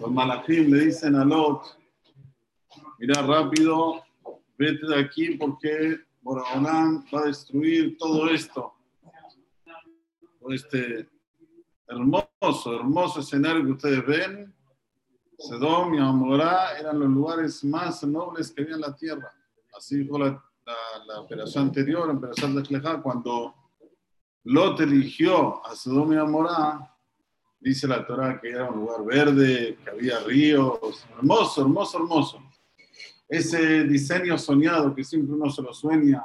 Los malachim le dicen a Lot, mira rápido, vete de aquí porque Boraholam va a destruir todo esto. Este hermoso, hermoso escenario que ustedes ven, Sedom y Amorá eran los lugares más nobles que había en la tierra. Así la, la, operación anterior, la operación de Clejá, cuando Lot eligió a Sedom y Amorá, dice la Torah que era un lugar verde, que había ríos, hermoso, hermoso, hermoso. Ese diseño soñado que siempre uno se lo sueña,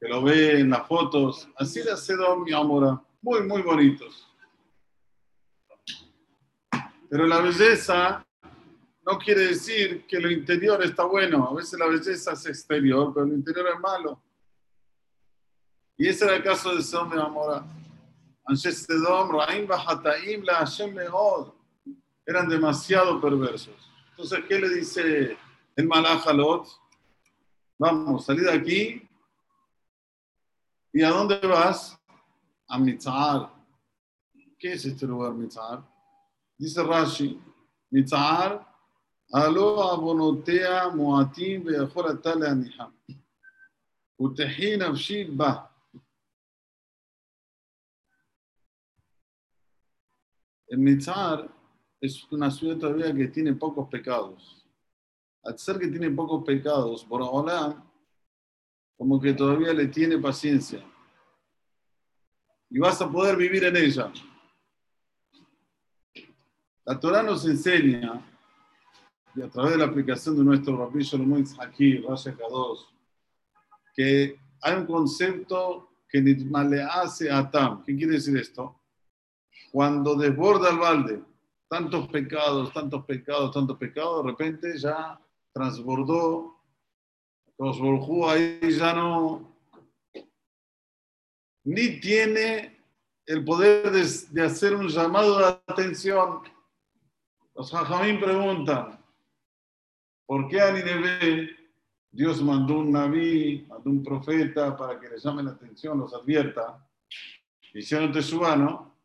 que lo ve en las fotos, así de Sedom y Amorá, muy, muy bonitos. Pero la belleza no quiere decir que lo interior está bueno. A veces la belleza es exterior, pero lo interior es malo. Y ese era el caso de Sedom y Amorá. Eran demasiado perversos. Entonces, ¿qué le dice el Lot? Vamos, salí de aquí. ¿Y a dónde vas? A Mitzar. ¿Qué es este lugar, Mitzar? Dice Rashi, Mitzar, alo abonotea moatim ve'achor atale aniham. Utehin avshid bah. Mitzar es una ciudad todavía que tiene pocos pecados. Al ser que tiene pocos pecados, por ahora, como que todavía le tiene paciencia. Y vas a poder vivir en ella. La Torah nos enseña, y a través de la aplicación de nuestro Rabbi Shalom aquí, Rashi Kadosh, que hay un concepto que le hace a Tam. ¿Qué quiere decir esto? Cuando desborda el balde, tantos pecados, tantos pecados, tantos pecados, de repente ya transbordó, transbordó ahí ya no, ni tiene el poder de, hacer un llamado de atención. Los jajamín preguntan, ¿por qué a Nineveh Dios mandó un naví, mandó un profeta para que les llame la atención, los advierta? Hicieron Teshuvah, ¿no?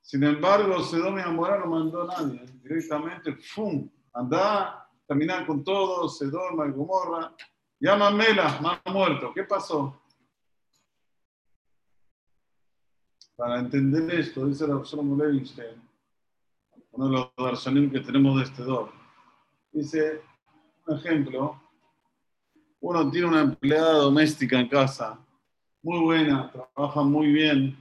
Sin embargo, Sedom y Amorá no mandó a nadie. Directamente, ¡fum! Anda, terminar con todo, Sedom y Gomorra. Mela, más muerto. ¿Qué pasó? Para entender esto, dice el Absalom Levinstein, uno de los darshanim que tenemos de este dor. Dice, un ejemplo, uno tiene una empleada doméstica en casa, muy buena, trabaja muy bien,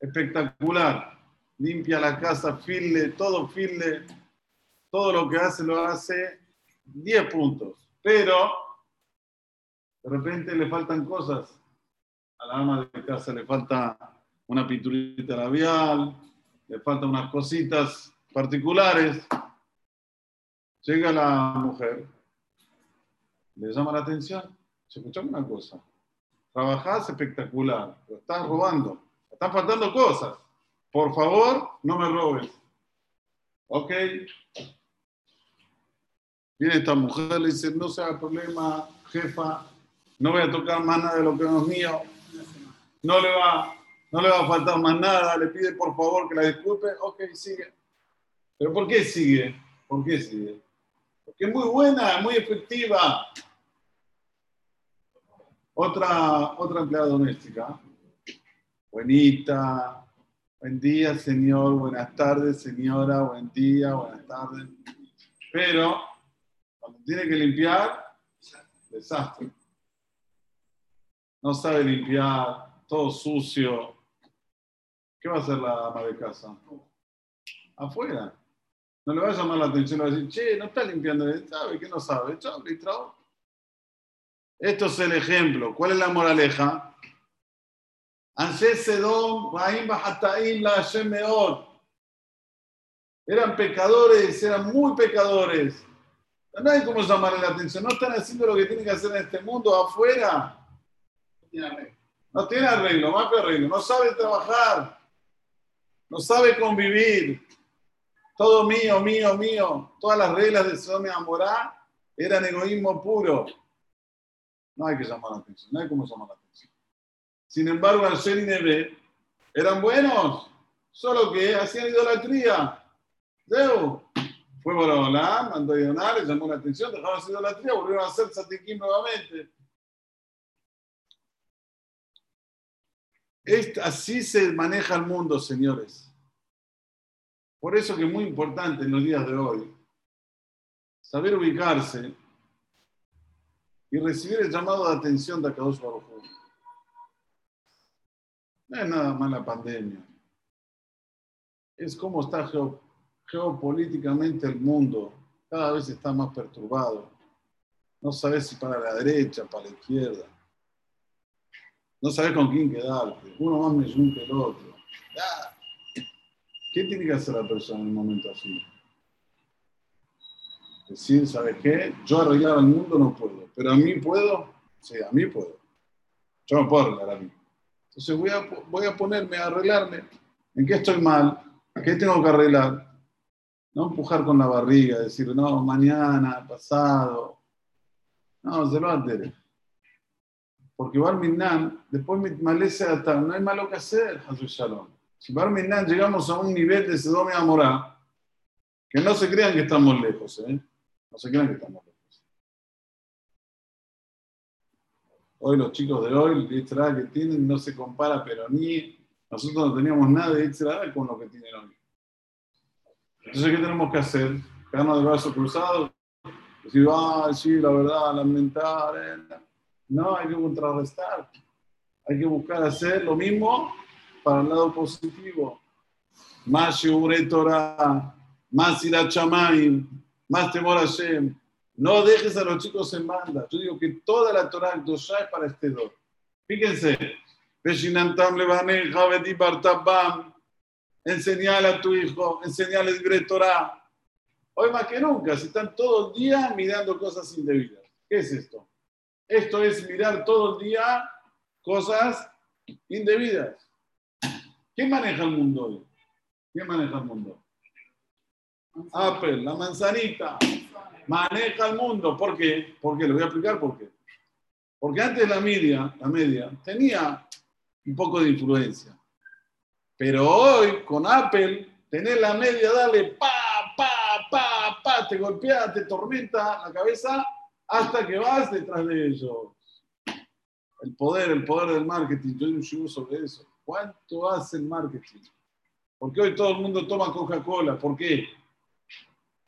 espectacular. Limpia la casa, file, todo file, todo lo que hace lo hace 10 puntos. Pero de repente le faltan cosas. A la ama de casa le falta una pinturita labial, le faltan unas cositas particulares. Llega la mujer, le llama la atención. Escuchame una cosa. Trabajás espectacular, pero estás robando están faltando cosas. Por favor, no me robes. ¿Ok? Viene esta mujer, le dice, no sea problema, jefa, no voy a tocar más nada de lo que no es mío. No le va, no le va a faltar más nada, le pide por favor que la disculpe. Ok, sigue. ¿Pero por qué sigue? ¿Por qué sigue? Porque es muy buena, muy efectiva. Otra, otra empleada doméstica Buenita, buen día, señor, buenas tardes, señora, buen día, buenas tardes. Pero cuando tiene que limpiar, desastre. No sabe limpiar, todo sucio. ¿Qué va a hacer la ama de casa? Afuera. No le va a llamar la atención, le va a decir, che, no está limpiando, ¿sabe que no sabe? Chao, Esto es el ejemplo. ¿Cuál es la moraleja? Sedom, Raim Eran pecadores, eran muy pecadores. No hay cómo llamarle la atención. No están haciendo lo que tienen que hacer en este mundo afuera. No tiene arreglo, más que arreglo. No sabe trabajar. No sabe convivir. Todo mío, mío, mío. Todas las reglas de Sodom y Amorá eran egoísmo puro. No hay que llamar la atención. No hay cómo llamar la atención. Sin embargo, al ser y eran buenos, solo que hacían idolatría. Zeu. Fue Borobolá, mandó a donar, le llamó la atención, dejaron de hacer idolatría, volvieron a hacer Satikim nuevamente. así se maneja el mundo, señores. Por eso que es muy importante en los días de hoy saber ubicarse y recibir el llamado de atención de Akadosh Baruj No es nada más la pandemia. Es como está geopolíticamente el mundo. Cada vez está más perturbado. No sabes si para la derecha, para la izquierda. No sabes con quién quedarte. Uno más me que el otro. ¿Qué tiene que hacer la persona en un momento así? Decir, ¿sabes qué? Yo arreglar al mundo no puedo, pero a mí puedo. Sí, a mí puedo. Yo no puedo arreglar a mí. Entonces voy a, ponerme a arreglarme. ¿En qué estoy mal? ¿Qué tengo que arreglar? No empujar con la barriga, decir, no, mañana, pasado. No, se lo va a tener. Porque Barminan, después me malece hasta, no hay malo que hacer, Jesús Shalom. Si Barminan llegamos a un nivel de Sedom y Amorá, que no se crean que estamos lejos, ¿eh? No se crean que estamos lejos. Hoy los chicos de hoy, el que tienen no se compara, pero ni nosotros no teníamos nada de Israel con lo que tienen hoy. Entonces, ¿qué tenemos que hacer? Quedarnos de brazos cruzados, decir, ah, sí, la verdad, lamentar. Eh. No, hay que contrarrestar. Hay que buscar hacer lo mismo para el lado positivo. Más Torah, más Irachamayim, más temor a Hashem. No dejes a los chicos en banda. Yo digo que toda la Torah es para este dos. Fíjense. Enseñale a tu hijo, enseñale el Torah. Hoy más que nunca, si están todo el día mirando cosas indebidas. ¿Qué es esto? Esto es mirar todo el día cosas indebidas. ¿Quién maneja el mundo hoy? ¿Quién maneja el mundo? Apple, la manzanita, maneja el mundo. ¿Por qué? ¿Por qué? Le voy a explicar por qué. Porque antes la media, la media tenía un poco de influencia. Pero hoy, con Apple, tener la media, darle pa, pa, pa, pa, te golpea, te tormenta la cabeza hasta que vas detrás de ellos. El poder, el poder del marketing. Yo un sobre eso. ¿Cuánto hace el marketing? Porque hoy todo el mundo toma Coca-Cola. ¿Por qué?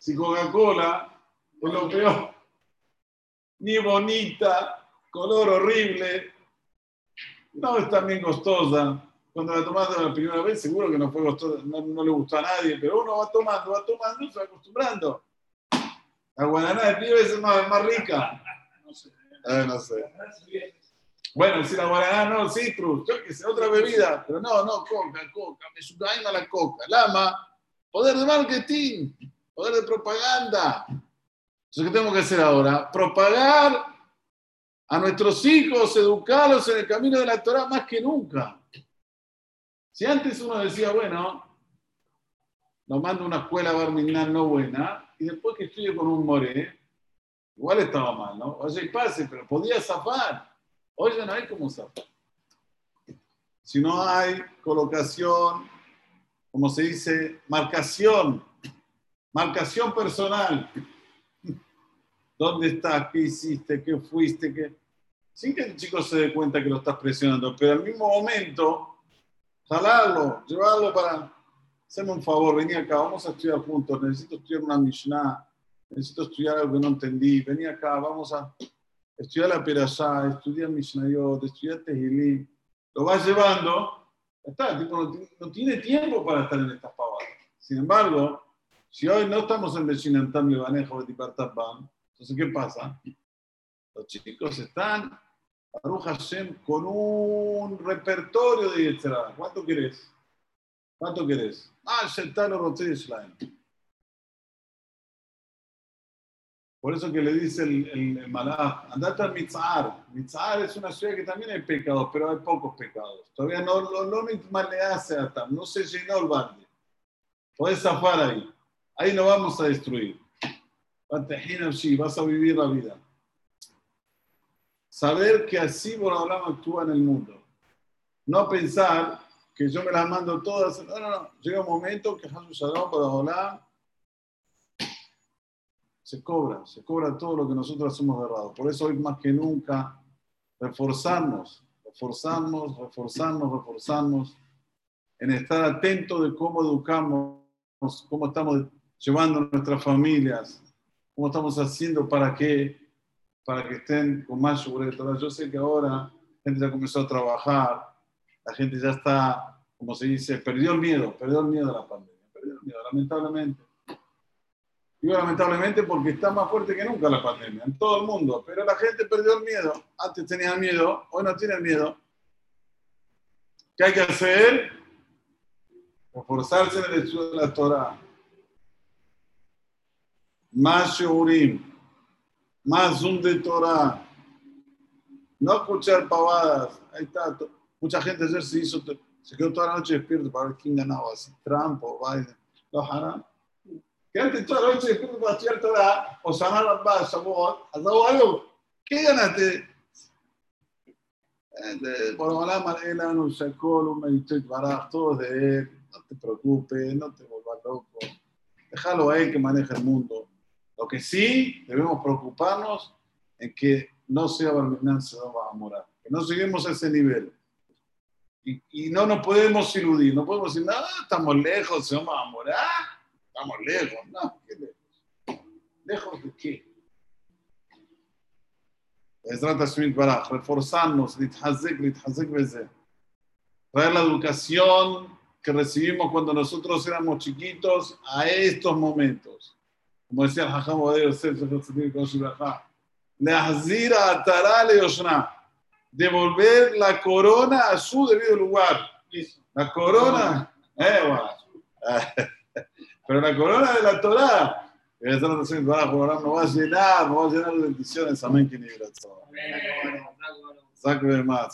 Si Coca-Cola es lo peor, ni bonita, color horrible, no es tan bien costosa. Cuando la tomaste la primera vez, seguro que no fue costosa, no, le gustó a nadie, pero uno va tomando, va tomando se va acostumbrando. La guaraná de pibe es más, más rica. No sé. Eh, no sé. Bueno, si la guaraná no, citrus, yo qué sé, otra bebida, pero no, no, coca, coca, me suena la coca. Lama, poder de marketing poder de propaganda. Entonces, ¿qué tenemos que hacer ahora? Propagar a nuestros hijos, educarlos en el camino de la Torah más que nunca. Si antes uno decía, bueno, nos manda una escuela barminal no buena, y después que estudie con un more, igual estaba mal, ¿no? Oye, pase, pero podía zafar. Hoy no hay como zafar. Si no hay colocación, como se dice, marcación Marcación personal. ¿Dónde estás? ¿Qué hiciste? ¿Qué fuiste? ¿Qué? Sin que el chico se dé cuenta que lo estás presionando, pero al mismo momento, jalarlo, llevarlo para. Haceme un favor, vení acá, vamos a estudiar juntos. Necesito estudiar una Mishnah, necesito estudiar algo que no entendí. Vení acá, vamos a estudiar la Perashá, estudiar Mishnayot, estudiar Tehilim. Lo vas llevando, está, tipo, no, no tiene tiempo para estar en estas pavadas. Sin embargo, si hoy no estamos en Beshinantam Levanejo Betipartabam, entonces ¿qué pasa? Los chicos están, Baruch Hashem, con un repertorio de Yetzirah. ¿Cuánto querés? ¿Cuánto querés? Ah, Shetalo Rotzishlaim. Por eso que le dice el, el, el malach, andate al Mitzar. Mitzar es una ciudad que también hay pecados, pero hay pocos pecados. Todavía no, no, no, a Tam, no se llenó el balde. Puedes zafar ahí. Ahí no vamos a destruir. Vas a vivir la vida. Saber que así Borolam actúa en el mundo. No pensar que yo me las mando todas. No, no, no. Llega un momento que Jesús Shalom, Borolam, se cobra, se cobra todo lo que nosotros hemos errado. Por eso hoy más que nunca, reforzarnos, reforzarnos, reforzarnos, reforzarnos en estar atentos de cómo educamos, cómo estamos llevando a nuestras familias, cómo estamos haciendo para que, para que estén con más seguridad. Yo sé que ahora la gente ya comenzó a trabajar, la gente ya está, como se dice, perdió el miedo, perdió el miedo a la pandemia, perdió el miedo, lamentablemente. Digo lamentablemente porque está más fuerte que nunca la pandemia, en todo el mundo, pero la gente perdió el miedo. Antes tenía miedo, hoy no tiene miedo. ¿Qué hay que hacer? Reforzarse en el estudio de la Torah más Shurim, más Zoom de Torah, no escuchar pavadas. Ahí está. Mucha gente se hizo, se quedó toda la noche despierto para ver quién ganaba, si Trump o Biden. Lo harán. Quédate toda la noche despierto para estudiar Torah o sanar bases, ¿has dado algo? ¿Qué ganaste? Por Olam Elan, un Shakol, un Meditate Baraj, todo de él. No te preocupes, no te vuelvas loco. Déjalo a él que maneja el mundo. Lo que sí debemos preocuparnos es que no sea Barminan va a morar, que no lleguemos a ese nivel. Y, no nos podemos iludir, no podemos decir, no, estamos lejos, se vamos a morar, estamos lejos, no, ¿qué lejos? ¿Lejos de qué? para reforzarnos, traer la educación que recibimos cuando nosotros éramos chiquitos a estos momentos el Odeo Yosef, Leazir a Tarale Yoshna, devolver la corona a su debido lugar. La corona, eh, pero la corona de la Torah, no va a llenar, no va a llenar de bendiciones, amén, que ni Saco de más.